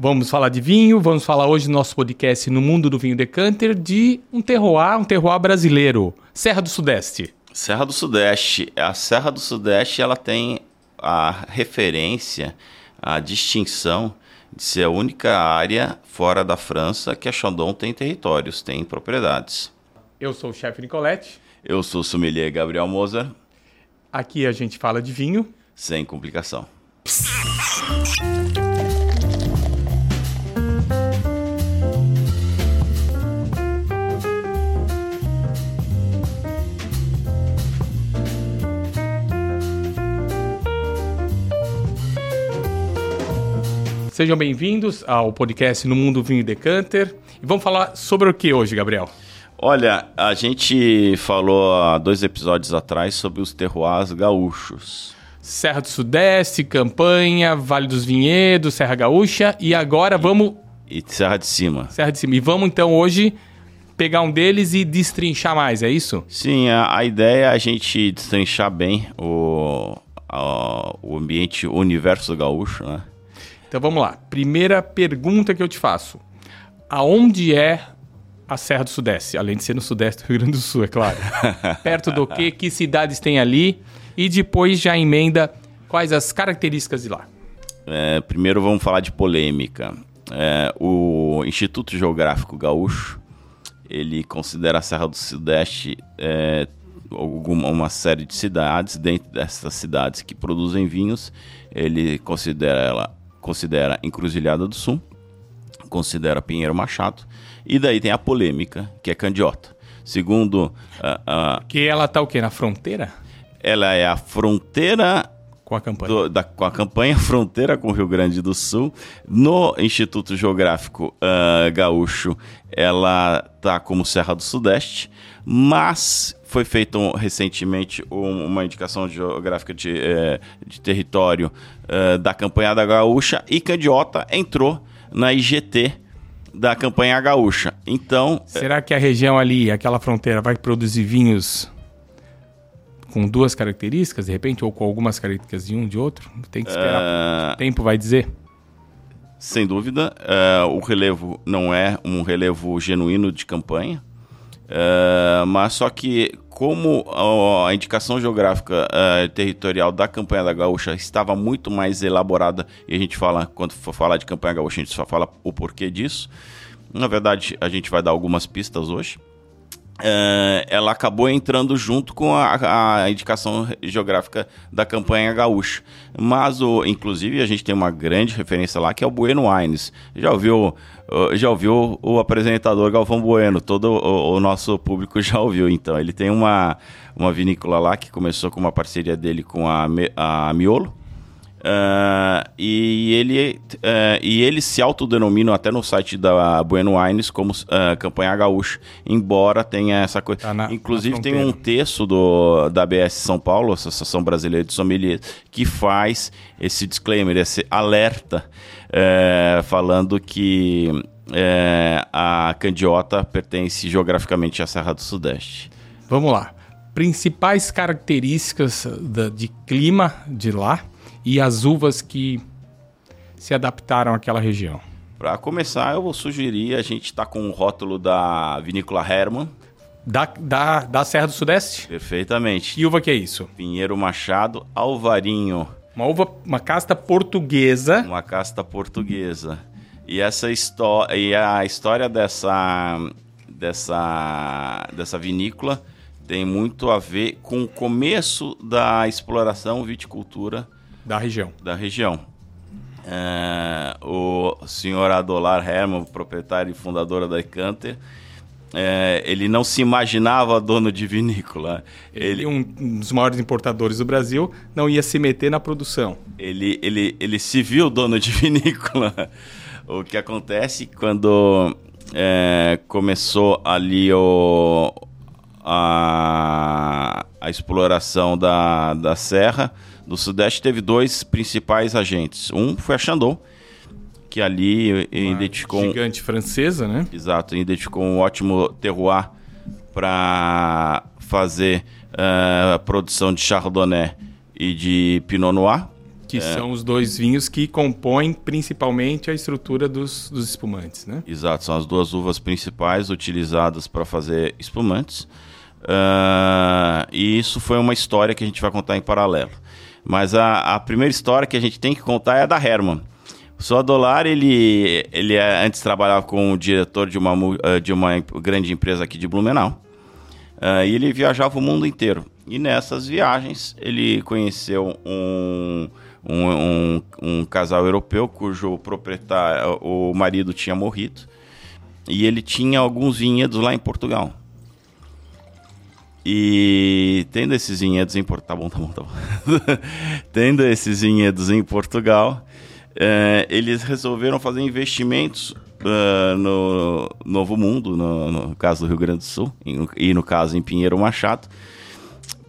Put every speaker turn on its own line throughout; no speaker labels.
Vamos falar de vinho, vamos falar hoje no nosso podcast No Mundo do Vinho Decanter de um terroir, um terroir brasileiro, Serra do Sudeste.
Serra do Sudeste. A Serra do Sudeste ela tem a referência, a distinção de ser a única área fora da França que a Chandon tem territórios, tem propriedades.
Eu sou o chefe Nicolette.
Eu sou o sommelier Gabriel Moser.
Aqui a gente fala de vinho.
Sem complicação.
Sejam bem-vindos ao podcast No Mundo Vinho Decanter. E vamos falar sobre o que hoje, Gabriel?
Olha, a gente falou há dois episódios atrás sobre os terroirs gaúchos.
Serra do Sudeste, Campanha, Vale dos Vinhedos, Serra Gaúcha e agora vamos
E Serra de Cima.
Serra de Cima. E vamos então hoje pegar um deles e destrinchar mais, é isso?
Sim, a, a ideia é a gente destrinchar bem o, a- o ambiente, o universo gaúcho, né?
Então vamos lá. Primeira pergunta que eu te faço. Aonde é a Serra do Sudeste? Além de ser no Sudeste do Rio Grande do Sul, é claro. Perto do quê? Que cidades tem ali? E depois já emenda quais as características de lá.
É, primeiro vamos falar de polêmica. É, o Instituto Geográfico Gaúcho ele considera a Serra do Sudeste é, alguma, uma série de cidades. Dentro dessas cidades que produzem vinhos, ele considera ela considera Encruzilhada do Sul, considera Pinheiro Machado e daí tem a polêmica que é Candiota. Segundo a- a-
Que ela tá o quê? Na fronteira?
ela é a fronteira
Com a campanha.
do- da- com a campanha Fronteira com o Rio Grande do Sul. No Instituto Geográfico ah, Gaúcho, ela tá como Serra do Sudeste, mas foi feita um- recentemente um- uma indicação geográfica de, eh, de território ah, da campanha da Gaúcha e Candiota entrou na IGT da campanha gaúcha. Então,
Será que a região ali, aquela fronteira, vai produzir vinhos com duas características, de repente, ou com algumas características de um de outro? Tem que esperar.
ah,
O tempo vai dizer.
Sem dúvida, eh, o relevo não é um relevo genuíno de campanha, eh, mas só que como a, indicação geográfica eh, territorial da campanha da gaúcha estava muito mais elaborada, e a gente fala, quando for falar de campanha gaúcha, a gente só fala o porquê disso. Na verdade, a gente vai dar algumas pistas hoje. É, ela acabou entrando junto com a, a indicação geográfica da campanha gaúcha. Mas, o, inclusive, a gente tem uma grande referência lá que é o Bueno Wines. Já ouviu, já ouviu o apresentador Galvão Bueno? Todo o, o nosso público já ouviu, então. Ele tem uma, uma vinícola lá que começou com uma parceria dele com a, a Miolo. Ah, e, ele, ah, e eles se autodenominam até no site da Bueno Wines como ah, campanha gaúcha, embora tenha essa coisa.
Tá na-
Inclusive
na
tem um texto do, da ABS São Paulo, Associação Brasileira de Sommeliers, que faz esse disclaimer, esse alerta, eh, falando que eh, a Candiota pertence geograficamente à Serra do Sudeste.
Vamos lá. Principais características da- de clima de lá e as uvas que se adaptaram àquela região.
Para começar, eu vou sugerir a gente tá com o rótulo da vinícola Hermann,
Da, da, da Serra do Sudeste?
perfeitamente.
Que uva que é isso?
Pinheiro Machado, Alvarinho,
Uma uva, uma casta portuguesa.
uma casta portuguesa. E essa história, e a história dessa dessa dessa vinícola tem muito a ver com o começo da exploração viticultura
Da região.
da região. É, o senhor Adolar Herman, proprietário e fundadora da Decanter, é, ele não se imaginava dono de vinícola.
Ele, um, um dos maiores importadores do Brasil, não ia se meter na produção.
ele, ele, ele se viu dono de vinícola. O que acontece quando é, começou ali o, a, a exploração da, da serra do Sudeste, teve dois principais agentes. Um foi a Chandon, que ali identificou... um-
Gigante francesa, né?
Exato, identificou um ótimo terroir para fazer eh, a produção de Chardonnay e de Pinot Noir.
Que são os dois vinhos que compõem principalmente a estrutura dos, dos espumantes, né?
Exato, são as duas uvas principais utilizadas para fazer espumantes. Uh, e isso foi uma história que a gente vai contar em paralelo. Mas a, a primeira história que a gente tem que contar é a da Herman. O Sodolar, ele, ele é, antes trabalhava como diretor de uma, uh, de uma grande empresa aqui de Blumenau. Uh, e ele viajava o mundo inteiro. E nessas viagens, ele conheceu um, um, um, um casal europeu cujo proprietário, o marido tinha morrido. E ele tinha alguns vinhedos lá em Portugal. E tendo esses vinhedos em Portugal. Tá bom, tá bom, tá bom. tendo esses vinhedos em Portugal, é, eles resolveram fazer investimentos uh, no Novo Mundo, no, no, caso do Rio Grande do Sul, e no caso em Pinheiro Machado,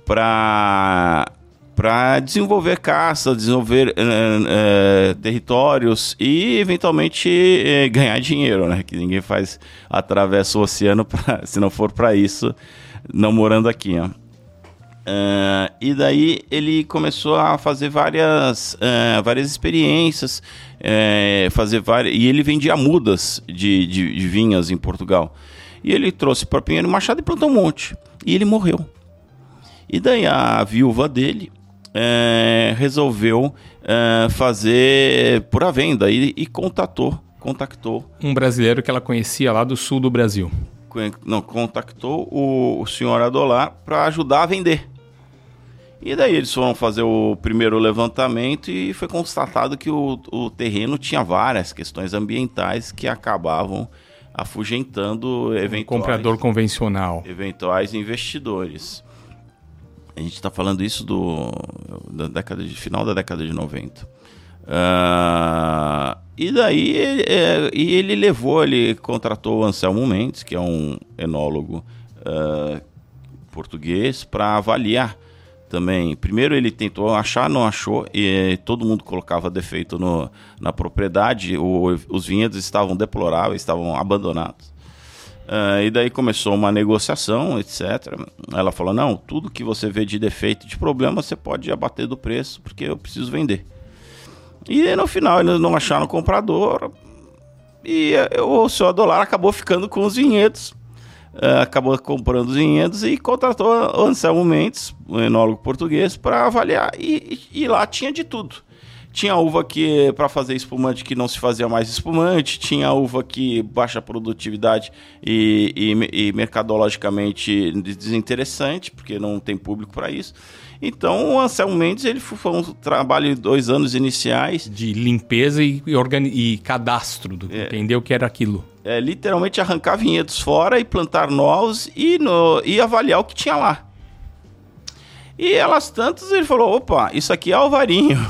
para para desenvolver caça, desenvolver uh, uh, territórios e eventualmente uh, ganhar dinheiro, né? Que ninguém faz atravessa o oceano pra, se não for para isso não morando aqui, ó. Uh, e daí ele começou a fazer várias, uh, várias experiências, uh, fazer várias, e ele vendia mudas de, de, de vinhas em Portugal. E ele trouxe para Pinheiro Machado e plantou um monte. E ele morreu. E daí a viúva dele resolveu fazer por a venda e, e contatou, contactou
um brasileiro que ela conhecia lá do sul do Brasil
não, contactou o, o senhor Adolar para ajudar a vender. E daí eles foram fazer o primeiro levantamento e foi constatado que o, o terreno tinha várias questões ambientais que acabavam afugentando eventuais,
um comprador convencional.
eventuais investidores. A gente está falando isso do da década de final da década de 90. Uh, e daí ele, é, e ele levou, ele contratou o Anselmo Mendes, que é um enólogo uh, português, para avaliar também. Primeiro ele tentou achar, não achou, e todo mundo colocava defeito no, na propriedade, o, os vinhedos estavam deploráveis, estavam abandonados. Uh, e daí começou uma negociação, etc. Ela falou: não, tudo que você vê de defeito, de problema, você pode abater do preço, porque eu preciso vender. E no final eles não acharam comprador. E eh, o senhor Dolar acabou ficando com os vinhedos. Uh, acabou comprando os vinhedos e contratou Anselmo Mendes, um enólogo português, para avaliar. E, e, lá tinha de tudo. Tinha uva que para fazer espumante que não se fazia mais espumante, tinha uva que baixa produtividade e, e, e mercadologicamente desinteressante, porque não tem público para isso. Então, o Anselmo Mendes ele foi um trabalho de dois anos iniciais.
De limpeza e, e cadastro, do, é, entendeu o que era aquilo.
É, literalmente arrancar vinhedos fora e plantar novos e, no, e avaliar o que tinha lá. E elas tantas, ele falou, opa, isso aqui é Alvarinho.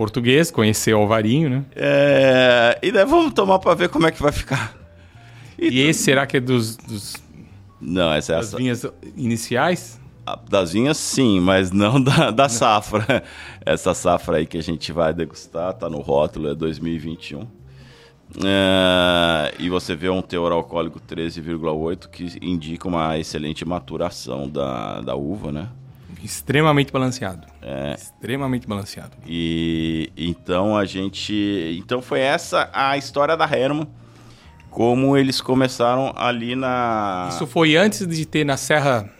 Português, conheceu Alvarinho, né?
É, e daí vamos tomar para ver como é que vai ficar.
E, e esse será que é dos... dos
Não, essa é
das essa... vinhas iniciais?
Das vinhas, sim, mas não da, da safra. Essa safra aí que a gente vai degustar, tá no rótulo, é 2021. É, e você vê um teor alcoólico 13,8 que indica uma excelente maturação da, da uva, né?
Extremamente balanceado.
É.
Extremamente balanceado.
E então a gente. Então foi essa a história da Herman. Como eles começaram ali na.
Isso foi antes de ter na Serra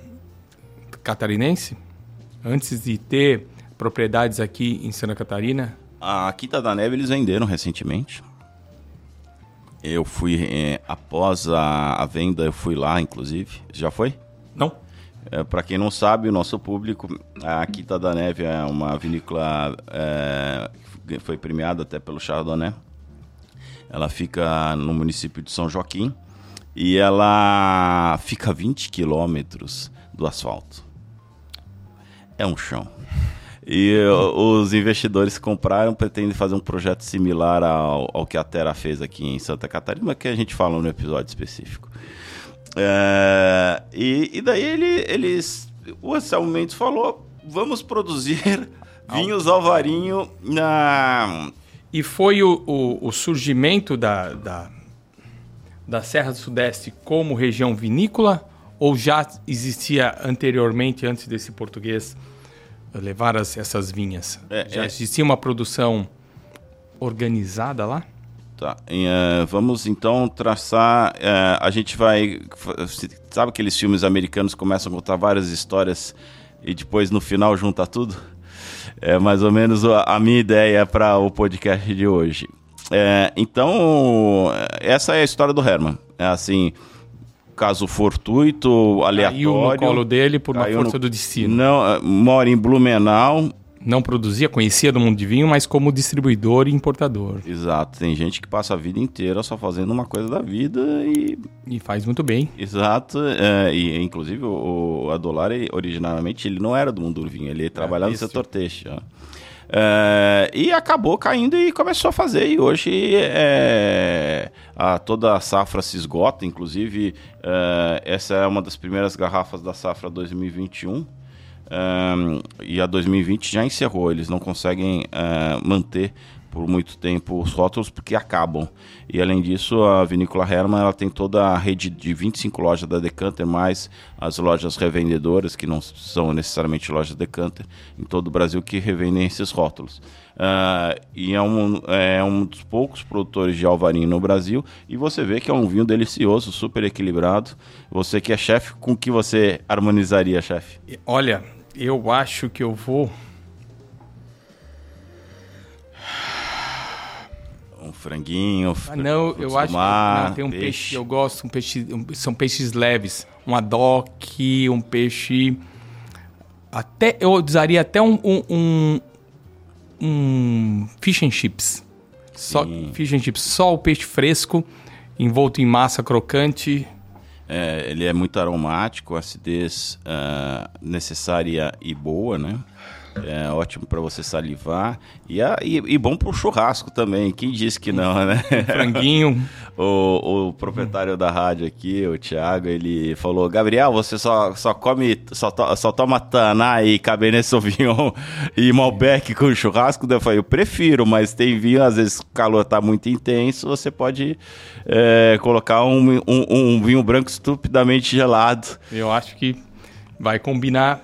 catarinense? Antes de ter propriedades aqui em Santa Catarina?
A Quinta da Neve eles venderam recentemente. Eu fui, é, após a, a, venda, eu fui lá, inclusive. Já foi?
Não.
É, Para quem não sabe, o nosso público, a Quinta da Neve é uma vinícola é, que foi premiada até pelo Chardonnay. Ela fica no município de São Joaquim e ela fica a 20 quilômetros do asfalto é um chão. E os investidores compraram pretendem fazer um projeto similar ao, ao que a Terra fez aqui em Santa Catarina, que a gente fala no episódio específico. É, e, e, daí ele, eles. O Anselmo Mendes falou: vamos produzir vinhos Alvarinho na.
E foi o, o, o surgimento da, da, da Serra do Sudeste como região vinícola? Ou já existia anteriormente, antes desse português, levar as, essas vinhas?
É,
Já
é.
existia uma produção organizada lá?
Tá. Eh, vamos então traçar. eh, a gente vai. Sabe aqueles filmes americanos que começam a contar várias histórias e depois no final junta tudo? É mais ou menos a, minha ideia para o podcast de hoje. Eh, então, essa é a história do Herman. É assim, caso fortuito, aleatório.
Caiu no colo dele por uma força
no-
do destino.
Não, eh, mora em Blumenau,
Não produzia, conhecia do mundo de vinho, mas como distribuidor e importador.
Exato, tem gente que passa a vida inteira só fazendo uma coisa da vida e.
E faz muito bem.
Exato, é, e inclusive o, o Adolari, originalmente, ele não era do mundo do vinho, ele trabalhava no
têxtil.
setor têxtil. ó. É, e acabou caindo e começou a fazer, e hoje é, a, toda a safra se esgota, inclusive é, essa é uma das primeiras garrafas da safra 2021. E a 2020 já encerrou, eles não conseguem ah, manter por muito tempo os rótulos porque acabam. E além disso, a Vinícola Hermann ela tem toda a rede de 25 lojas da Decanter, mais as lojas revendedoras, que não são necessariamente lojas Decanter, em todo o Brasil que revendem esses rótulos. Ah, e é um, é um dos poucos produtores de Alvarinho no Brasil. E você vê que é um vinho delicioso, super equilibrado. Você que é chefe, com que você harmonizaria, chefe?
Olha, eu acho que eu vou.
Um franguinho,
Ah, não, eu acho
mar,
que não, tem um peixe. que eu gosto, um peixe, um- são peixes leves, um adoque, um peixe até eu usaria até um um, um, um fish and chips. Só fish and chips, só o peixe fresco envolto em massa crocante.
É, ele é muito aromático, acidez ah, necessária e boa, né? É ótimo para você salivar e, a- e, e bom para o churrasco também. Quem disse que não, né?
Franguinho.
O, o proprietário da rádio aqui, o Thiago, ele falou: Gabriel, você só, só come, só, to- só toma Taná e Cabernet Sauvignon e Malbec com churrasco? Eu falei: Eu prefiro, mas tem vinho, às vezes o calor tá muito intenso, você pode é, colocar um, um, um vinho branco estupidamente gelado.
Eu acho que vai combinar,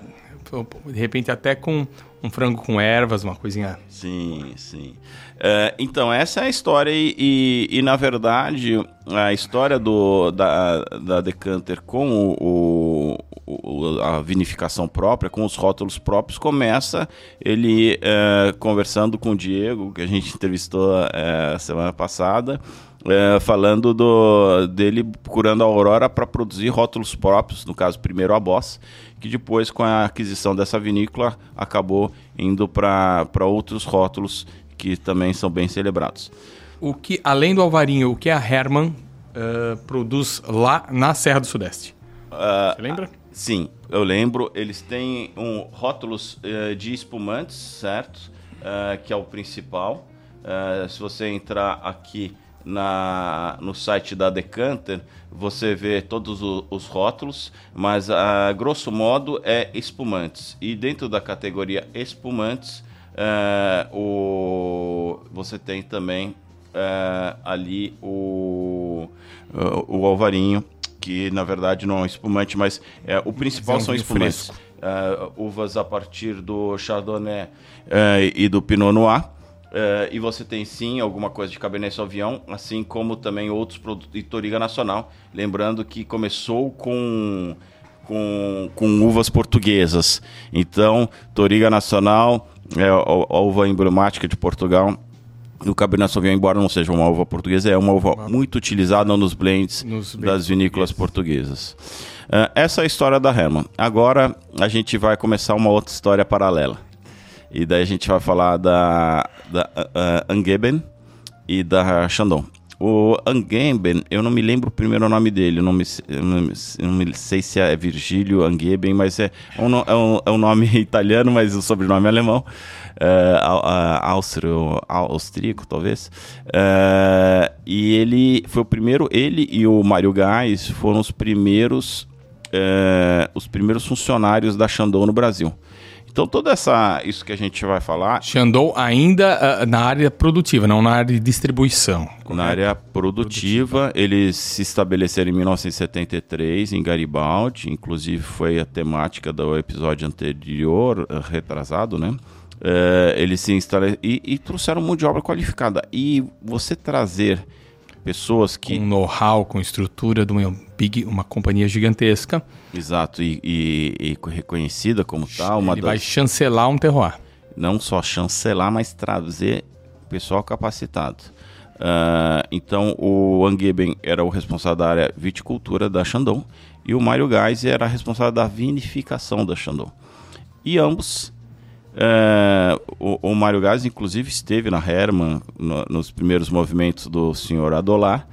de repente, até com um frango com ervas, uma coisinha.
Sim, sim. É, então, essa é a história, e, e, na verdade, a história do, da, da Decanter com o, o- a vinificação própria, com os rótulos próprios, começa ele é, conversando com o Diego, que a gente entrevistou é, semana passada, é, falando do, dele procurando a Aurora para produzir rótulos próprios, no caso, primeiro a Boss, que depois, com a aquisição dessa vinícola, acabou indo para outros rótulos que também são bem celebrados.
O que, além do Alvarinho, o que a Herman eh, produz lá na Serra do Sudeste? Você lembra?
Sim, eu lembro. Eles têm um rótulos eh, de espumantes, certo? Eh, que é o principal. Se você entrar aqui na, no site da Decanter, você vê todos o- os rótulos, mas a grosso modo é espumantes. E dentro da categoria espumantes, eh, o, você tem também eh, ali o, o, o alvarinho, que na verdade não é um espumante, mas é, o principal
é um
são espumantes. Eh, uvas a partir do Chardonnay e do Pinot Noir. Eh, e você tem sim alguma coisa de Cabernet Sauvignon, assim como também outros produtos de Toriga Nacional. Lembrando que começou com, com, com uvas portuguesas. Então, Toriga Nacional é a, a uva emblemática de Portugal. O Cabernet Sauvignon, embora não seja uma uva portuguesa, é uma uva muito utilizada nos blends
Nos blends
das vinícolas portuguesas. Eh, essa é a história da Herman. Agora a gente vai começar uma outra história paralela. E daí a gente vai falar da, da uh, Angeben e da Chandon. O Angeben, eu não me lembro o primeiro nome dele, eu não, me, eu não, eu não me sei se é Virgílio Angeben, mas é um, é um, é um nome italiano, mas o sobrenome é alemão. Au- austríaco, talvez. É, e ele foi o primeiro, ele e o Mário Gás foram os primeiros, é, os primeiros funcionários da Chandon no Brasil. Então, toda essa isso que a gente vai falar.
Xandão ainda uh, na área produtiva, não na área de distribuição.
Correto? Na área produtiva, produtiva, eles se estabeleceram em 1973 em Garibaldi, inclusive foi a temática do episódio anterior, uh, retrasado, né? Uh, eles se instalaram e, e trouxeram mão de obra qualificada. E você trazer pessoas que.
Com know-how, com estrutura de uma, companhia gigantesca.
Exato, e, e, e reconhecida como tal.
Ele das... vai chancelar um terroir.
Não só chancelar, mas trazer pessoal capacitado. Uh, então, o Angeben era o responsável da área viticultura da Shandong e o Mário Gás era responsável da vinificação da Shandong. E ambos é, o, o Mário Gás, inclusive, esteve na Herman no, nos primeiros movimentos do senhor Adolar.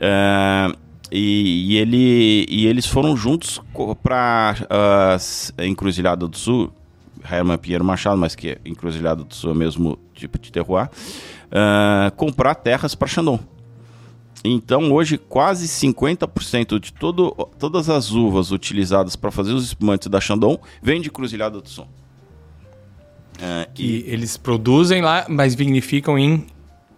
É, e, e, ele, e eles foram juntos para uh, Encruzilhada do Sul, Herman Pinheiro Machado, mas que é Encruzilhada do Sul é mesmo tipo de terroir, uh, comprar terras para Xandão. Então, hoje, quase 50% de todo, todas as uvas utilizadas para fazer os espumantes da Xandão vem de Cruzilhada do Sul.
Uh, que e... eles produzem lá, mas vinificam em,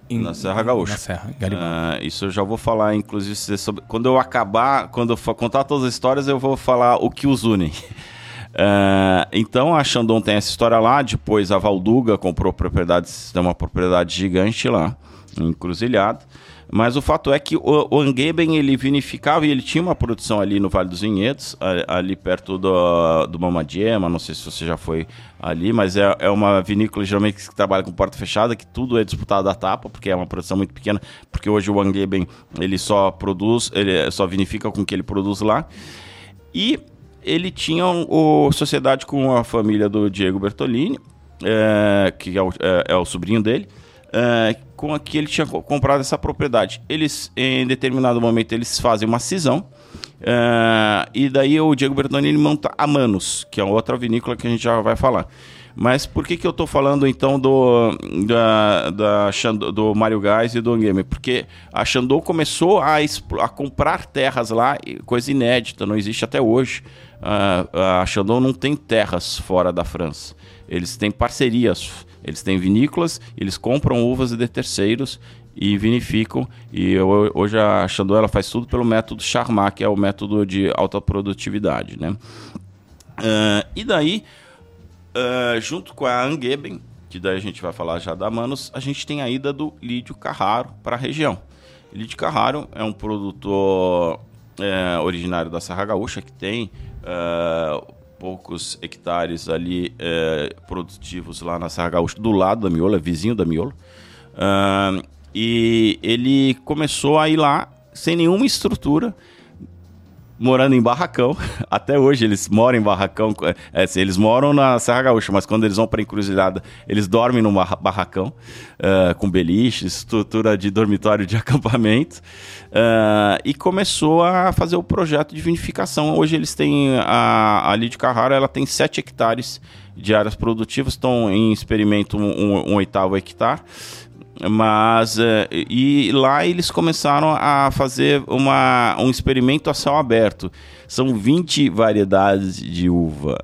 em na Serra Gaúcha.
Na Serra, Garibaldi.
Uh, isso eu já vou falar, inclusive, sobre... quando eu acabar, quando eu for contar todas as histórias, eu vou falar o que os une. Uh, então a Xandão tem essa história lá, depois a Valduga comprou propriedades, tem uma propriedade gigante lá, encruzilhada. Mas o fato é que o, o Angeben, ele vinificava e ele tinha uma produção ali no Vale dos Vinhedos, ali perto do, do Mamadiema, não sei se você já foi ali, mas é, é uma vinícola geralmente que trabalha com porta fechada, que tudo é disputado à tapa, porque é uma produção muito pequena, porque hoje o Angeben, ele só produz, ele só vinifica com o que ele produz lá. E ele tinha o sociedade com a família do Diego Bertolini, é, que é o, é, é o sobrinho dele, é, com a que ele tinha comprado essa propriedade. Eles, em determinado momento, eles fazem uma cisão. Uh, e daí o Diego Bertoni ele monta a Manos, que é outra vinícola que a gente já vai falar. Mas por que, que eu estou falando então do, da, da do Mário Gás e do Game? Porque a Xandou começou a, a comprar terras lá, coisa inédita, não existe até hoje. Uh, a Xandou não tem terras fora da França. Eles têm parcerias eles têm vinícolas, eles compram uvas de terceiros e vinificam. E hoje a Chandon ela faz tudo pelo método Charmat, que é o método de alta produtividade, né? Uh, e daí, uh, junto com a Angeben, que daí a gente vai falar já da Manos, a gente tem a ida do Lídio Carraro para a região. Lídio Carraro é um produtor é, originário da Serra Gaúcha que tem uh, poucos hectares ali é, produtivos lá na Serra Gaúcha, do lado da Miola, vizinho da Miola. Uh, e ele começou a ir lá sem nenhuma estrutura, morando em barracão. Até hoje eles moram em barracão. É, assim, eles moram na Serra Gaúcha, mas quando eles vão para Encruzilhada, eles dormem num barracão, uh, com beliche, estrutura de dormitório de acampamento. Uh, e começou a fazer o projeto de vinificação. Hoje eles têm, a, a Lídio Carrara ela tem 7 hectares de áreas produtivas, estão em experimento um, um oitavo hectare. Mas uh, e lá eles começaram a fazer uma, um experimento a céu aberto. São 20 variedades de uva.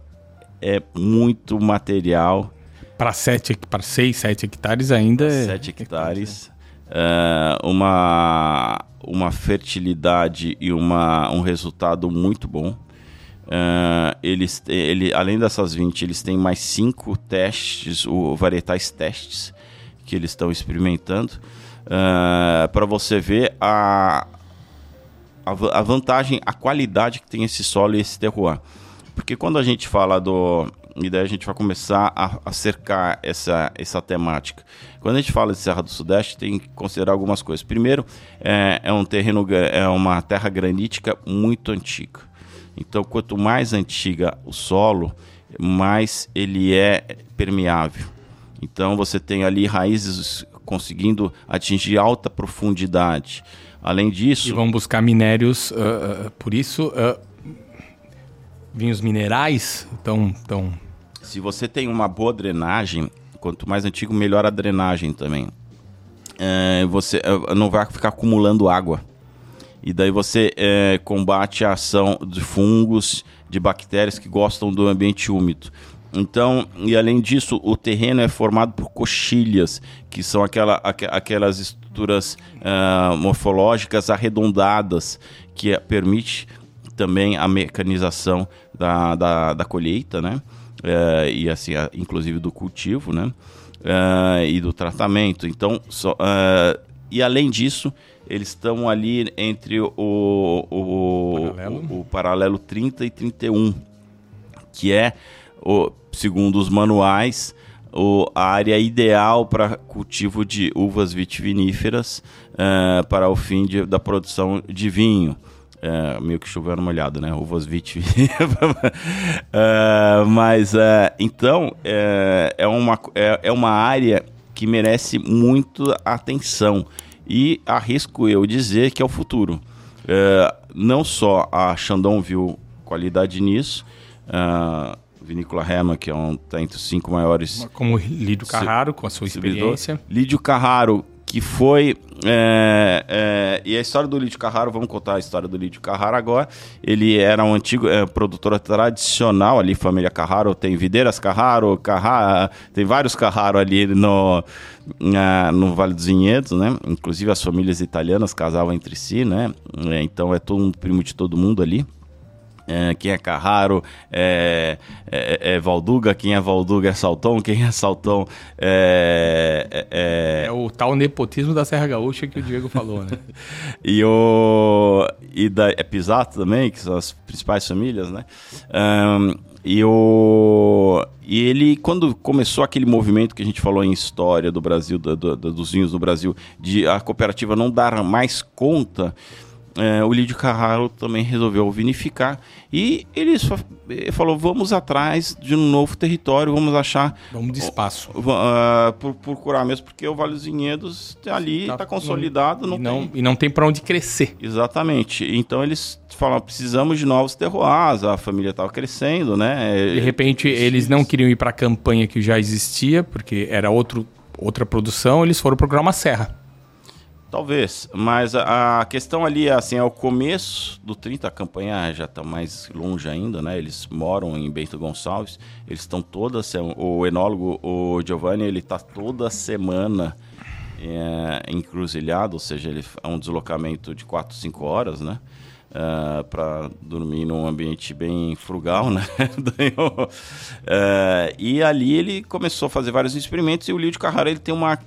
É muito material.
Para 6, 7 hectares ainda.
7 é hectares. Uh, uma, uma fertilidade e uma, um resultado muito bom. Uh, eles, ele, além dessas 20, eles têm mais 5 testes, o, varietais testes que eles estão experimentando, uh, para você ver a, a, a, vantagem, a qualidade que tem esse solo e esse terroir. Porque quando a gente fala do. E daí a gente vai começar a, a cercar essa, essa temática. Quando a gente fala de Serra do Sudeste, tem que considerar algumas coisas. Primeiro, é, é um terreno, é uma terra granítica muito antiga. Então, quanto mais antiga o solo, mais ele é permeável. Então você tem ali raízes conseguindo atingir alta profundidade. Além disso.
E vão buscar minérios, uh, uh, por isso, uh, vinhos minerais estão. Tão...
Se você tem uma boa drenagem, quanto mais antigo, melhor a drenagem também. É, você não vai ficar acumulando água. E daí você é, combate a ação de fungos, de bactérias que gostam do ambiente úmido. Então, e além disso, o terreno é formado por coxilhas, que são aquela, aqu aquelas estruturas uh, morfológicas arredondadas, que permite também a mecanização da, da, da colheita, né? Uh, e assim, inclusive do cultivo, né? Uh, e do tratamento. Então, so, e além disso, eles estão ali entre o, o, paralelo. O, o paralelo 30 e 31, que é o, segundo os manuais, o, a área ideal para cultivo de uvas vitiviníferas uh, para o fim de, da produção de vinho. Uh, meio que chovendo molhado, né? Uvas vitiviníferas. uh, mas, então, é, uma, é, é uma área que merece muito atenção. E arrisco eu dizer que é o futuro. não só a Chandon viu qualidade nisso, uh, Vinícola Herman, que é um, tá entre os cinco maiores.
Como Lídio Carraro, com a sua experiência.
Lídio Carraro, que foi. É, é, e a história do Lídio Carraro, vamos contar a história do Lídio Carraro agora. Ele era um antigo é, produtor tradicional ali, família Carraro. Tem Videiras Carraro, Carraro, tem vários Carraro ali no, na, no Vale dos Vinhedos, né? Inclusive as famílias italianas casavam entre si, né? É, então é todo um primo de todo mundo ali. É, quem é Carraro é, é, é, Valduga, quem é Valduga é Saltão, quem é Saltão é,
é, é... é o tal nepotismo da Serra Gaúcha que o Diego falou, né?
e o e da é Pisato também, que são as principais famílias, né? Um, e o e ele quando começou aquele movimento que a gente falou em história do Brasil, do, do, dos vinhos do Brasil, de a cooperativa não dar mais conta é, o Lídio Carraro também resolveu vinificar e ele falou: vamos atrás de um novo território, vamos achar.
Vamos de espaço.
Uh, por, procurar mesmo, porque o Vale dos Vinhedos ali está tá consolidado. Não,
não,
tem...
e não tem para onde crescer.
Exatamente. Então eles falam: precisamos de novos terroirs, a família estava crescendo, né?
De repente eles não queriam ir para a campanha que já existia, porque era outro, outra produção, eles foram procurar uma serra.
Talvez, mas a, questão ali assim, é o começo do 30, a campanha já está mais longe ainda, né? Eles moram em Bento Gonçalves, eles estão toda o enólogo, o Giovanni, ele está toda semana é, encruzilhado, ou seja, ele é um deslocamento de 4, 5 horas, né? Uh, é, para dormir num ambiente bem frugal, né? uh, e ali ele começou a fazer vários experimentos e o de Carrara ele tem uma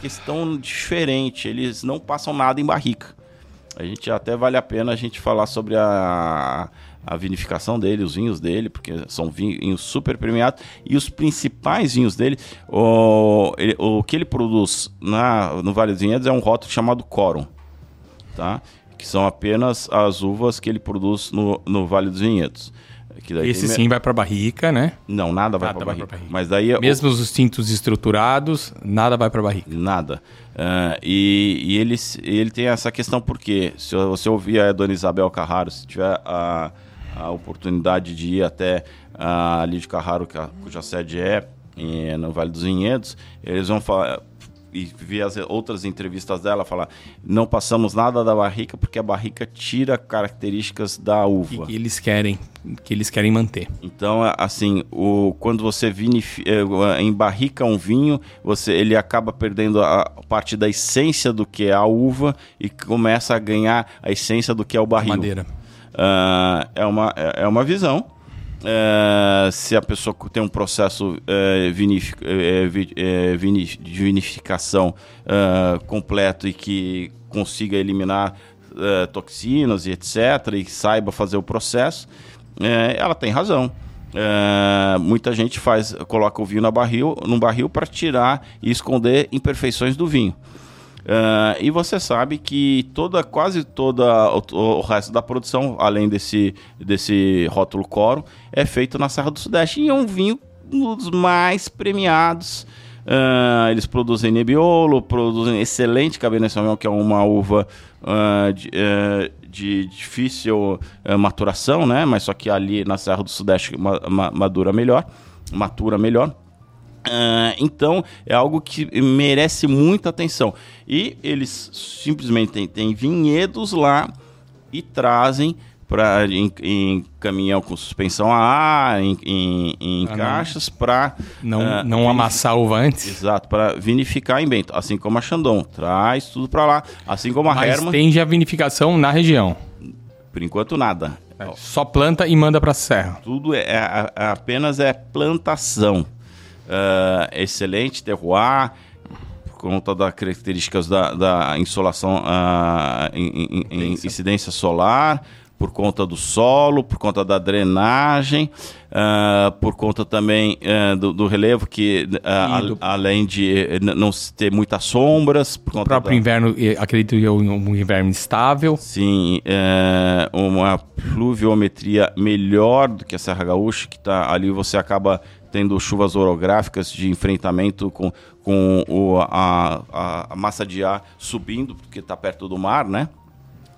questão diferente. Eles não passam nada em barrica. A gente até vale a pena a gente falar sobre a, a vinificação dele, os vinhos dele, porque são vinhos super premiados. E os principais vinhos dele, o, ele, o que ele produz na, no Vale dos Vinhedos é um rótulo chamado Corum, tá? que são apenas as uvas que ele produz no, no Vale dos Vinhedos.
Esse sim vai para barrica, né?
Não, nada vai para barrica. barrica. Mas daí
mesmo o... os tintos estruturados, nada vai para barrica.
Nada. Uh, e, e ele, ele tem essa questão porque se você ouvir a Dona Isabel Carraro, se tiver a, a oportunidade de ir até a Lídia Carraro, cuja sede é em, no Vale dos Vinhedos, eles vão falar e vi as outras entrevistas dela falar não passamos nada da barrica porque a barrica tira características da uva.
Que eles querem que eles querem manter.
Então assim o quando você vinif, eh, embarrica um vinho você ele acaba perdendo a parte da essência do que é a uva e começa a ganhar a essência do que é o barril.
Madeira.
Uh, é uma é, é uma visão é, se a pessoa tem um processo é, é, é vinif, de vinificação é, completo e que consiga eliminar é, toxinas e etc., e saiba fazer o processo, ela tem razão. muita gente faz, coloca o vinho na barril, num barril para tirar e esconder imperfeições do vinho. Uh, e você sabe que toda, quase toda o, o, resto da produção, além desse, desse rótulo coro, é feito na Serra do Sudeste. E é um vinho dos mais premiados. Uh, eles produzem Nebbiolo, produzem excelente Cabernet Sauvignon, que é uma uva uh, de, de, difícil maturação, né? Mas só que ali na Serra do Sudeste ma, ma, madura melhor, matura melhor. Uh, então é algo que merece muita atenção. E eles simplesmente têm, têm vinhedos lá e trazem pra, em, em caminhão com suspensão a ar, em, em, em
Ah,
caixas, para
Não,
Ah,
não amassar a uva antes.
Exato, para vinificar em Bento, assim como a Chandon, traz tudo para lá, assim como a
Mas
Herman,
tem já vinificação na região.
por enquanto nada.
Só planta e manda pra serra.
Tudo é, é- é apenas é plantação. Ah, excelente terroir, por conta das características da, da insolação, ah, em, em- em
Incidência.
solar, por conta do solo, por conta da drenagem, ah, por conta também ah, do, do relevo, que
E do-
a- além de eh, não ter muitas sombras,
O próprio
da-
inverno, eh, acredito eu, um inverno estável.
Sim, uma pluviometria melhor do que a Serra Gaúcha, que tá ali você acaba tendo chuvas orográficas de enfrentamento com, com o, a, a- massa de ar subindo, porque está perto do mar, né?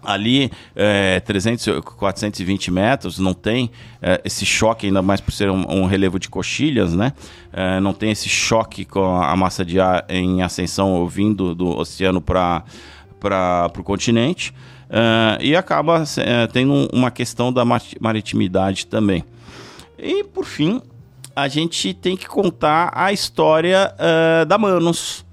Ali, é, 300, 420 metros, não tem é, esse choque, ainda mais por ser um, um relevo de coxilhas, né? É, não tem esse choque com a massa de ar em ascensão vindo do oceano para o continente. É, e acaba é, tendo um- uma questão da mari- maritimidade também. E, por fim, a gente tem que contar a história é, da Manos.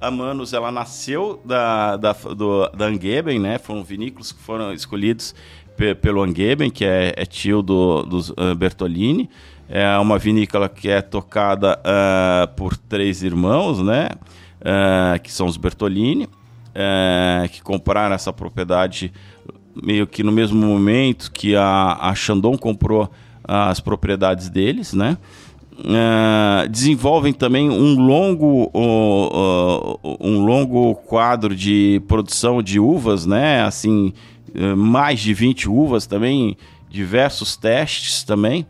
A Manos, ela nasceu da, da, do, da Angeben, né? Foram vinícolas que foram escolhidos pe- pelo Angeben, que é, é tio do, dos eh, Bertolini. É uma vinícola que é tocada ah, por três irmãos, né? Ah, que são os Bertolini, que compraram essa propriedade meio que no mesmo momento que a, a Chandon comprou as propriedades deles, né? Ah, desenvolvem também um longo, o- o- um longo quadro de produção de uvas, né? Assim, eh, mais de 20 uvas também, diversos testes também.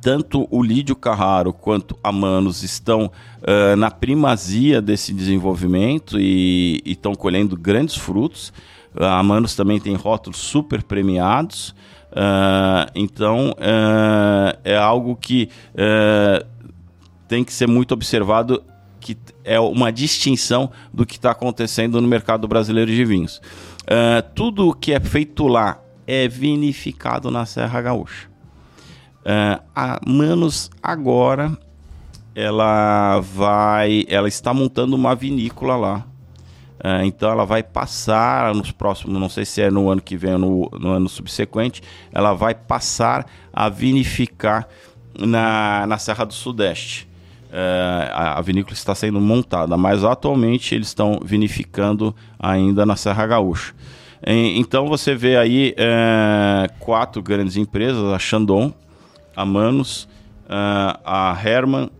Tanto o Lídio Carraro quanto a Manos estão ah, na primazia desse desenvolvimento e estão colhendo grandes frutos. A Manos também tem rótulos super premiados. Ah, então, ah, é algo que ah, tem que ser muito observado, que é uma distinção do que está acontecendo no mercado brasileiro de vinhos. Ah, tudo que é feito lá é vinificado na Serra Gaúcha. A Manos agora ela vai, ela está montando uma vinícola lá. Ah, então ela vai passar nos próximos, não sei se é no ano que vem ou no, no ano subsequente, ela vai passar a vinificar na, na Serra do Sudeste. Ah, a, a vinícola está sendo montada, mas atualmente eles estão vinificando ainda na Serra Gaúcha. Em- Então você vê aí eh, quatro grandes empresas, a Chandon, a Manos, a Herman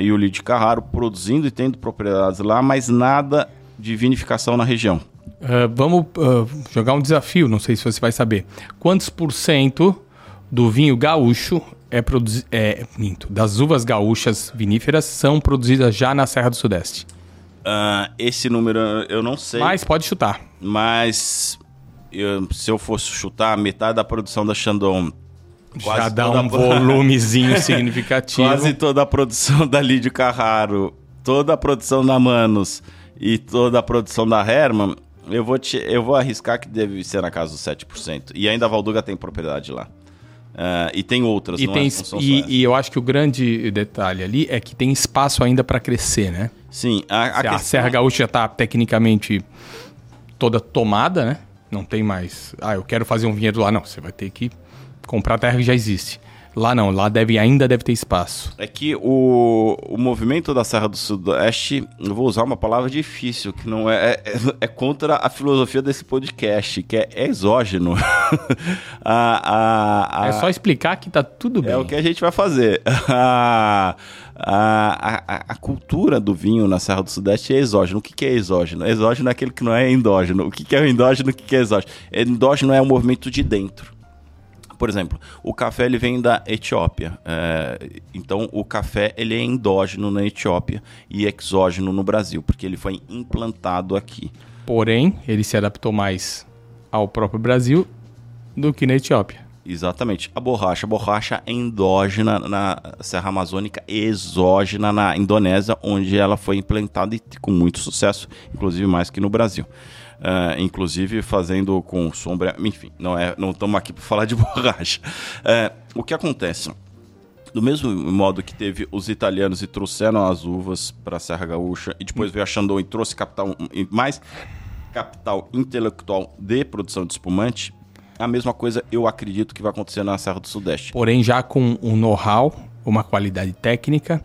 e o Lid Carraro produzindo e tendo propriedades lá, mas nada de vinificação na região.
Ah, vamos ah, jogar um desafio, não sei se você vai saber. Quantos por cento do vinho gaúcho é produzido. É, minto, das uvas gaúchas viníferas são produzidas já na Serra do Sudeste?
Ah, esse número eu não sei,
Mas pode chutar.
mas eu- se eu fosse chutar, metade da produção da Chandon,
já
quase
dá
toda
um
a-
volumezinho significativo.
quase toda a produção da Lídio Carraro, toda a produção da Manos e toda a produção da Herman, eu vou, te, eu vou arriscar que deve ser na casa dos 7%. E ainda a Valduga tem propriedade lá. Ah, e tem outras,
E, tem,
é?
e, e eu acho que o grande detalhe ali é que tem espaço ainda para crescer, né?
Sim, a, a
Se a
questão-
Serra Gaúcha já está tecnicamente toda tomada, né? Não tem mais. Ah, eu quero fazer um vinhedo lá. Não, você vai ter que comprar a terra que já existe. Lá não, lá deve, ainda deve ter espaço.
É que o, o movimento da Serra do Sudeste, eu vou usar uma palavra difícil, que não é, é, é contra a filosofia desse podcast, que é exógeno. a, a, a,
É só explicar que tá tudo bem.
É o que a gente vai fazer. A, a, cultura do vinho na Serra do Sudeste é exógeno. O que, que é exógeno? Exógeno é aquele que não é endógeno. O que, que é o endógeno? O que, que é exógeno? Endógeno é o movimento de dentro. Por exemplo, o café ele vem da Etiópia. É, então, o café ele é endógeno na Etiópia e exógeno no Brasil, porque ele foi implantado aqui.
Porém, ele se adaptou mais ao próprio Brasil do que na Etiópia.
Exatamente. A borracha. A borracha é endógena na Serra Amazônica, exógena na Indonésia, onde ela foi implantada e com muito sucesso, inclusive mais que no Brasil. Uh, inclusive fazendo com sombra. Enfim, não é, não estamos aqui para falar de borracha. Uh, o que acontece? Do mesmo modo que teve os italianos e trouxeram as uvas para a Serra Gaúcha, e depois veio a Chandon e trouxe capital mais capital intelectual de produção de espumante, a mesma coisa eu acredito que vai acontecer na Serra do Sudeste.
Porém, já com um know-how, uma qualidade técnica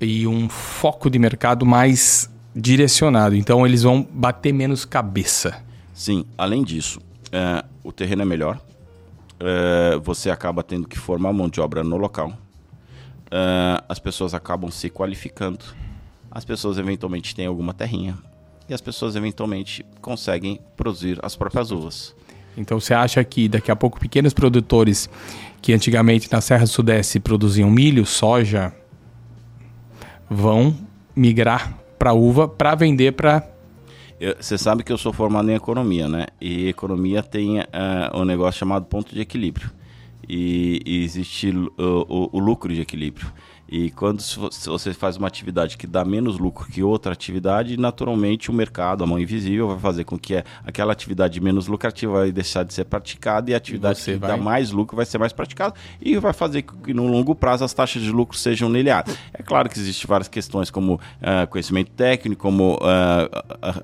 e um foco de mercado mais direcionado. Então, eles vão bater menos cabeça.
Sim, além disso, é, o terreno é melhor. É, você acaba tendo que formar mão de obra no local. É, as pessoas acabam se qualificando. As pessoas eventualmente têm alguma terrinha. E as pessoas eventualmente conseguem produzir as próprias uvas.
Então você acha que daqui a pouco pequenos produtores que antigamente na Serra Sudeste produziam milho, soja, vão migrar para uva para vender para
você sabe que eu sou formado em economia, né? E economia tem uh, um negócio chamado ponto de equilíbrio. E, e existe o, o, o lucro de equilíbrio. E quando você faz uma atividade que dá menos lucro que outra atividade, naturalmente o mercado, a mão invisível, vai fazer com que aquela atividade menos lucrativa vai deixar de ser praticada e a atividade que vai... dá mais lucro vai ser mais praticada e vai fazer com que no longo prazo as taxas de lucro sejam neliadas. É claro que existem várias questões como uh, conhecimento técnico, como uh,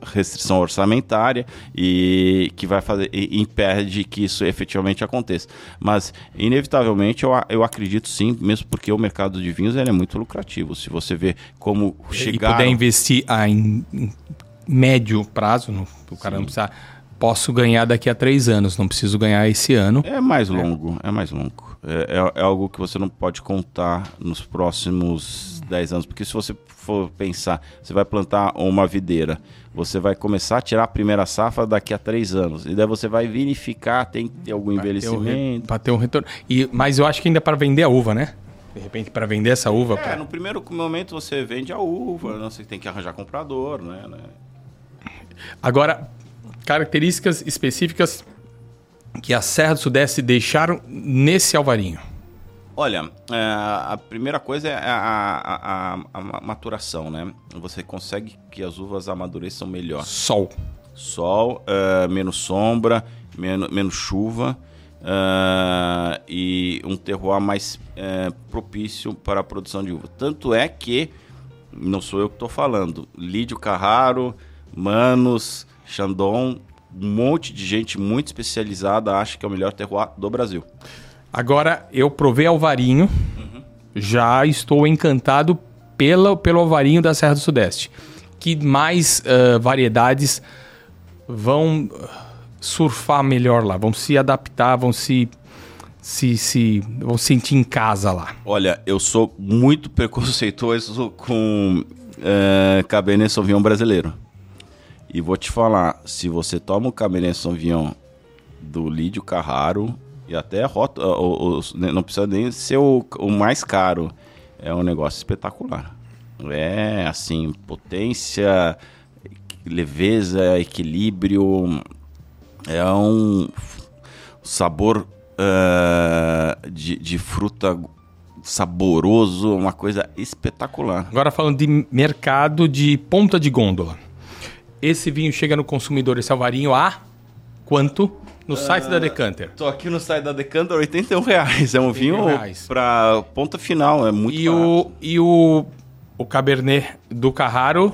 restrição orçamentária e que vai fazer e impede que isso efetivamente aconteça. Mas inevitavelmente eu, eu acredito sim, mesmo porque o mercado de vinhos ele é muito lucrativo. Se você vê como chegar...
E puder investir a, em, em médio prazo, no, o cara não precisa... Posso ganhar daqui a três anos, não preciso ganhar esse ano.
É mais longo, é, é mais longo. É, é, é, algo que você não pode contar nos próximos dez anos, porque se você for pensar, você vai plantar uma videira, você vai começar a tirar a primeira safra daqui a três anos, e daí você vai verificar, tem que ter algum envelhecimento.
Para ter um retorno. E, mas eu acho que ainda para vender a uva, né? De repente, para vender essa uva. É, pra...
no primeiro momento você vende a uva, né? você tem que arranjar comprador, né? né?
Agora, características específicas que a Serra do Sudeste deixaram nesse alvarinho.
Olha, é, a primeira coisa é a, a, a, a, maturação, né? Você consegue que as uvas amadureçam melhor.
Sol.
Sol, é, menos sombra, menos, menos chuva uh, e um terroir mais uh, propício para a produção de uva. Tanto é que, não sou eu que estou falando, Lídio Carraro, Manos, Chandon, um monte de gente muito especializada acha que é o melhor terroir do Brasil.
Agora, eu provei alvarinho, uhum. já estou encantado pela, pelo alvarinho da Serra do Sudeste. Que mais uh, variedades vão surfar melhor lá, vão se adaptar, vão se se, se vão sentir em casa lá.
Olha, eu sou muito preconceituoso com uh, Cabernet Sauvignon brasileiro. E vou te falar, se você toma o Cabernet Sauvignon do Lídio Carraro e até rota, o, o, não precisa nem ser o, o mais caro, é um negócio espetacular. É assim, potência, leveza, equilíbrio, é um sabor uh, de, de fruta saboroso, uma coisa espetacular.
Agora falando de mercado de ponta de gôndola. Esse vinho chega no consumidor, esse alvarinho, a quanto? No site uh, da Decanter.
Tô aqui no site da Decanter, 81 reais. É um vinho para ponta final, é muito
e barato. O, e o, o Cabernet do Carraro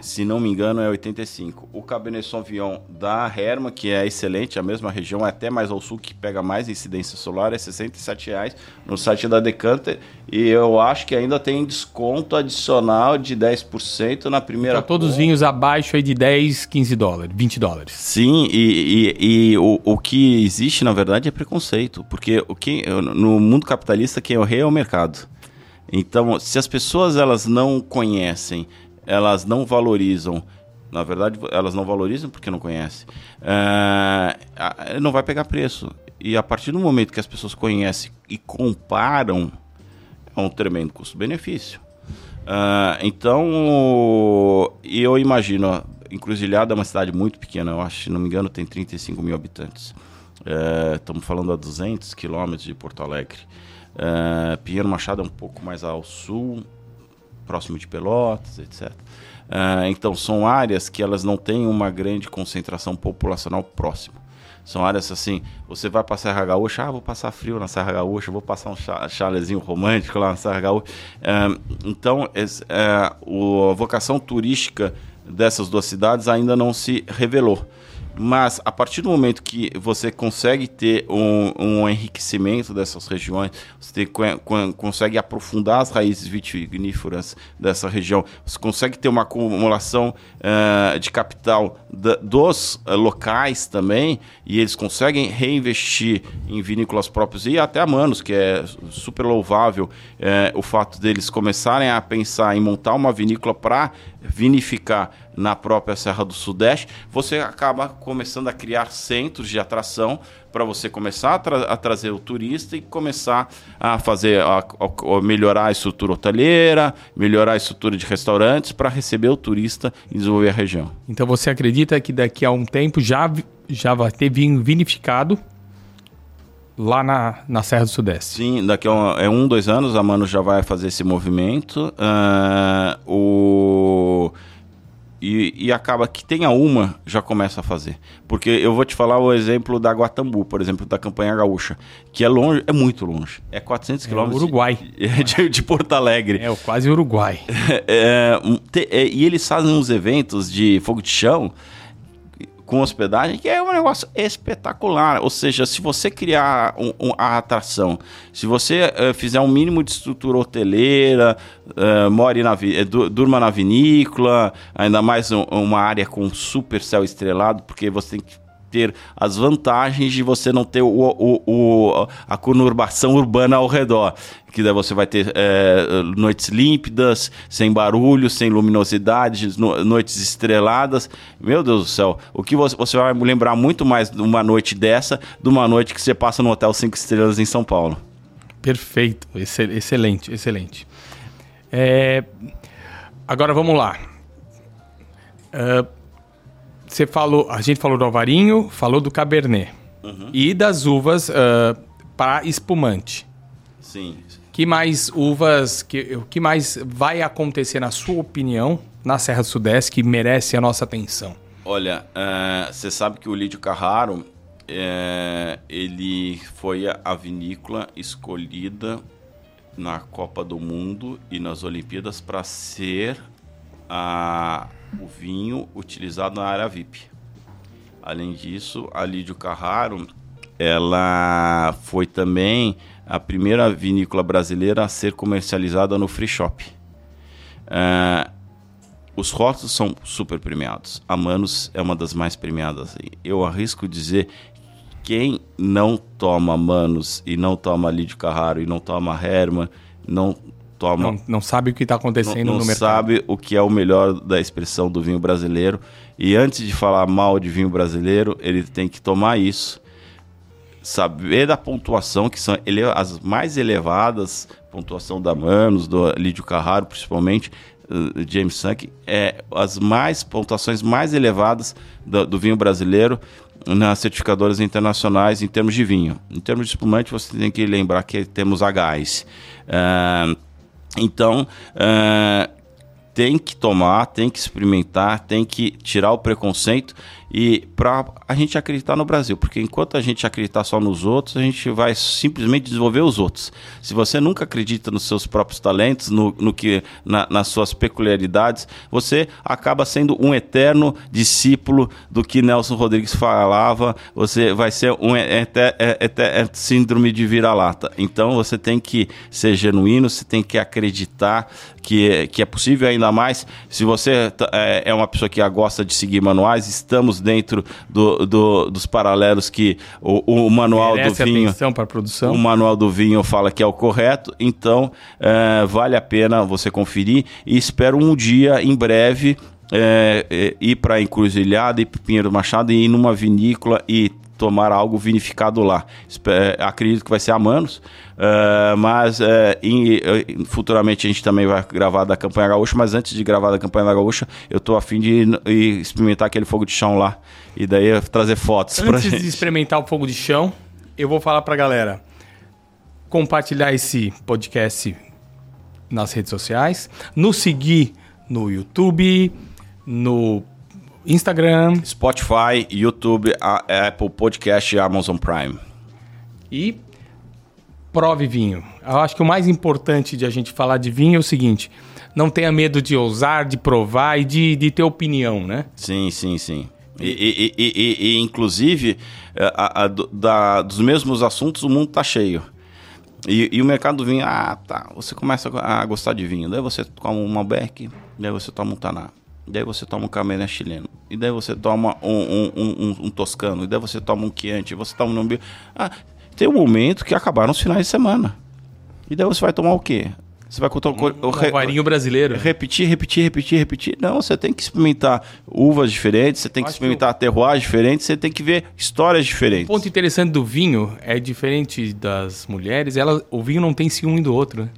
se não me engano, é 85. O Cabernet Sauvignon da Herma, que é excelente, a mesma região, é até mais ao sul, que pega mais incidência solar, é 67 reais no site da Decanter. E eu acho que ainda tem desconto adicional de 10% na primeira.
Para todos os vinhos abaixo aí de 10, 15 dólares, 20 dólares.
Sim, e, e, e o, o que existe, na verdade, é preconceito. Porque o que, no mundo capitalista, quem é o rei é o mercado. Então, se as pessoas elas não conhecem elas não valorizam. Na verdade, elas não valorizam porque não conhecem. É, não vai pegar preço. E a partir do momento que as pessoas conhecem e comparam, é um tremendo custo-benefício. É, então, eu imagino, Encruzilhada é uma cidade muito pequena, eu acho, se não me engano, tem 35 mil habitantes. É, estamos falando a 200 quilômetros de Porto Alegre. É, Pinheiro Machado é um pouco mais ao sul, próximo de Pelotas, etc. Uh, então são áreas que elas não têm uma grande concentração populacional próxima. São áreas assim, você vai para a Serra Gaúcha, ah, vou passar frio na Serra Gaúcha, vou passar um chalezinho romântico lá na Serra Gaúcha. Uh, então, uh, o, a vocação turística dessas duas cidades ainda não se revelou. Mas a partir do momento que você consegue ter um, um enriquecimento dessas regiões, você tem, consegue aprofundar as raízes vitiviníferas dessa região, você consegue ter uma acumulação uh, de capital da, dos uh, locais também, e eles conseguem reinvestir em vinícolas próprios e até a Manos, que é super louvável uh, o fato deles começarem a pensar em montar uma vinícola para vinificar na própria Serra do Sudeste, você acaba começando a criar centros de atração para você começar a, tra a, trazer o turista e começar a fazer a, a, melhorar a estrutura hoteleira, melhorar a estrutura de restaurantes para receber o turista e desenvolver a região.
Então você acredita que daqui a um tempo já já vai ter vinho vinificado lá na, na Serra do Sudeste.
Sim, daqui a um, é um, dois anos a Mano já vai fazer esse movimento. Uh, o e, e, acaba que tenha uma, já começa a fazer. Porque eu vou te falar o exemplo da Guatambu, por exemplo, da campanha gaúcha, que é longe, é muito longe. É 400 é quilômetros.
Uruguai.
De, de, de, Porto Alegre.
É, quase Uruguai.
É, é, é, e eles fazem uns eventos de fogo de chão com hospedagem, que é um negócio espetacular. Ou seja, se você criar um, um, a atração, se você uh, fizer um mínimo de estrutura hoteleira, uh, more na, uh, durma na vinícola, ainda mais um, uma área com super céu estrelado, porque você tem que ter as vantagens de você não ter o, o, o, a conurbação urbana ao redor. Que daí você vai ter é, noites límpidas, sem barulho, sem luminosidade, no, noites estreladas. Meu Deus do céu, o que você, você vai lembrar muito mais de uma noite dessa de uma noite que você passa no Hotel 5 Estrelas em São Paulo.
Perfeito, excelente, excelente. É... Agora vamos lá. Uh, você falou, a gente falou do Alvarinho, falou do Cabernet uhum. e das uvas uh, para espumante.
Sim.
Que mais uvas, que, o que mais vai acontecer na sua opinião na Serra do Sudeste que merece a nossa atenção?
Olha, uh, você sabe que o Lídio Carraro é, ele foi a vinícola escolhida na Copa do Mundo e nas Olimpíadas para ser a o vinho utilizado na área VIP. Além disso, a Lídio Carraro, ela foi também a primeira vinícola brasileira a ser comercializada no free shop. Uh, os rótulos são super premiados. A Manos é uma das mais premiadas. Eu arrisco dizer quem não toma Manos e não toma Lídio Carraro e não toma Herman, não toma.
Não, não sabe o que está acontecendo
não, não
no mercado.
Não sabe o que é o melhor da expressão do vinho brasileiro. E antes de falar mal de vinho brasileiro, ele tem que tomar isso. Saber da pontuação, que são ele, as mais elevadas, pontuação da Manos, do Lídio Carraro, principalmente, uh, James Sunk, é as mais pontuações mais elevadas do, do vinho brasileiro nas certificadoras internacionais em termos de vinho. Em termos de espumante, você tem que lembrar que temos a gás. Uh, então, uh, tem que tomar, tem que experimentar, tem que tirar o preconceito e para a gente acreditar no Brasil, porque enquanto a gente acreditar só nos outros, a gente vai simplesmente desenvolver os outros. Se você nunca acredita nos seus próprios talentos, no, no que na, nas suas peculiaridades, você acaba sendo um eterno discípulo do que Nelson Rodrigues falava. Você vai ser um eter, eter, síndrome de vira-lata. Então você tem que ser genuíno, você tem que acreditar que, é, que é possível ainda mais. Se você é, é uma pessoa que gosta de seguir manuais, estamos dentro do, do, dos paralelos que o, o manual Merece do vinho.
para produção.
O manual do vinho fala que é o correto, então é, vale a pena você conferir e espero um dia em breve é, é, ir para Encruzilhada, ir para Pinheiro Machado e ir numa vinícola e tomar algo vinificado lá. É, acredito que vai ser a Manos, uh, mas uh, em, futuramente a gente também vai gravar da campanha gaúcha, mas antes de gravar da campanha da gaúcha, eu tô afim de ir, experimentar aquele fogo de chão lá e daí trazer fotos
Antes de gente. experimentar o fogo de chão, eu vou falar pra galera compartilhar esse podcast nas redes sociais, nos seguir no YouTube, no Instagram
Spotify, YouTube, Apple Podcast e Amazon Prime.
e prove vinho. Eu acho que o mais importante de a gente falar de vinho é o seguinte: não tenha medo de ousar, de provar e de, de ter opinião, né?
Sim, sim, sim. E, e- e- e- inclusive, eh, a- a da- dos mesmos assuntos, o mundo tá cheio. E, e o mercado do vinho, ah, tá. Você começa a gostar de vinho. Daí você toma um Malbec, daí você toma um Taná. Daí você toma um Cabernet chileno. E daí você toma um, um, um- um- um toscano. E daí você toma um Chianti. Você toma um Nambio. Ah, tem um momento que acabaram os finais de semana. E daí você vai tomar o quê? Você vai contar o,
Um varinho brasileiro.
Repetir, repetir, repetir, repetir. Não, você tem que experimentar uvas diferentes, você tem que
Acho
experimentar terroirs diferentes, você tem que ver histórias diferentes.
O ponto interessante do vinho é diferente das mulheres, ela, o vinho não tem ciúme do outro, né?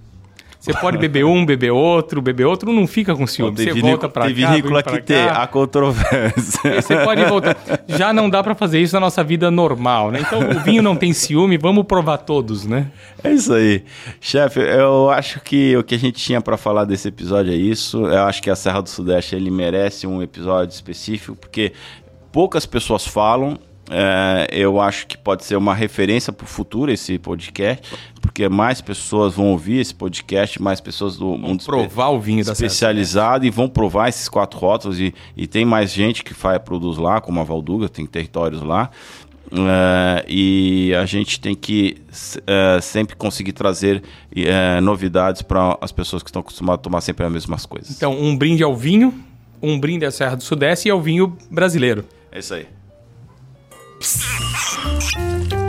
Você pode beber um, beber outro, beber outro, não fica com ciúme. Você volta pra
tem
cá,
vinícola que tem
cá.
a controvérsia.
Você pode voltar. Já não dá pra fazer isso na nossa vida normal, né? Então o vinho não tem ciúme, vamos provar todos, né?
É isso aí. Chefe, eu acho que o que a gente tinha para falar desse episódio é isso. Eu acho que a Serra do Sudeste ele merece um episódio específico, porque poucas pessoas falam. É, eu acho que pode ser uma referência para o futuro esse podcast, porque mais pessoas vão ouvir esse podcast, mais pessoas do mundo
Provar o vinho
especializado e vão provar esses quatro rótulos e, e tem mais gente que faz, produz lá, como a Valduga, tem territórios lá. É, e a gente tem que é, sempre conseguir trazer é, novidades para as pessoas que estão acostumadas a tomar sempre as mesmas coisas.
Então, um brinde ao vinho, um brinde à Serra do Sudeste e ao vinho brasileiro.
É isso aí. Oops.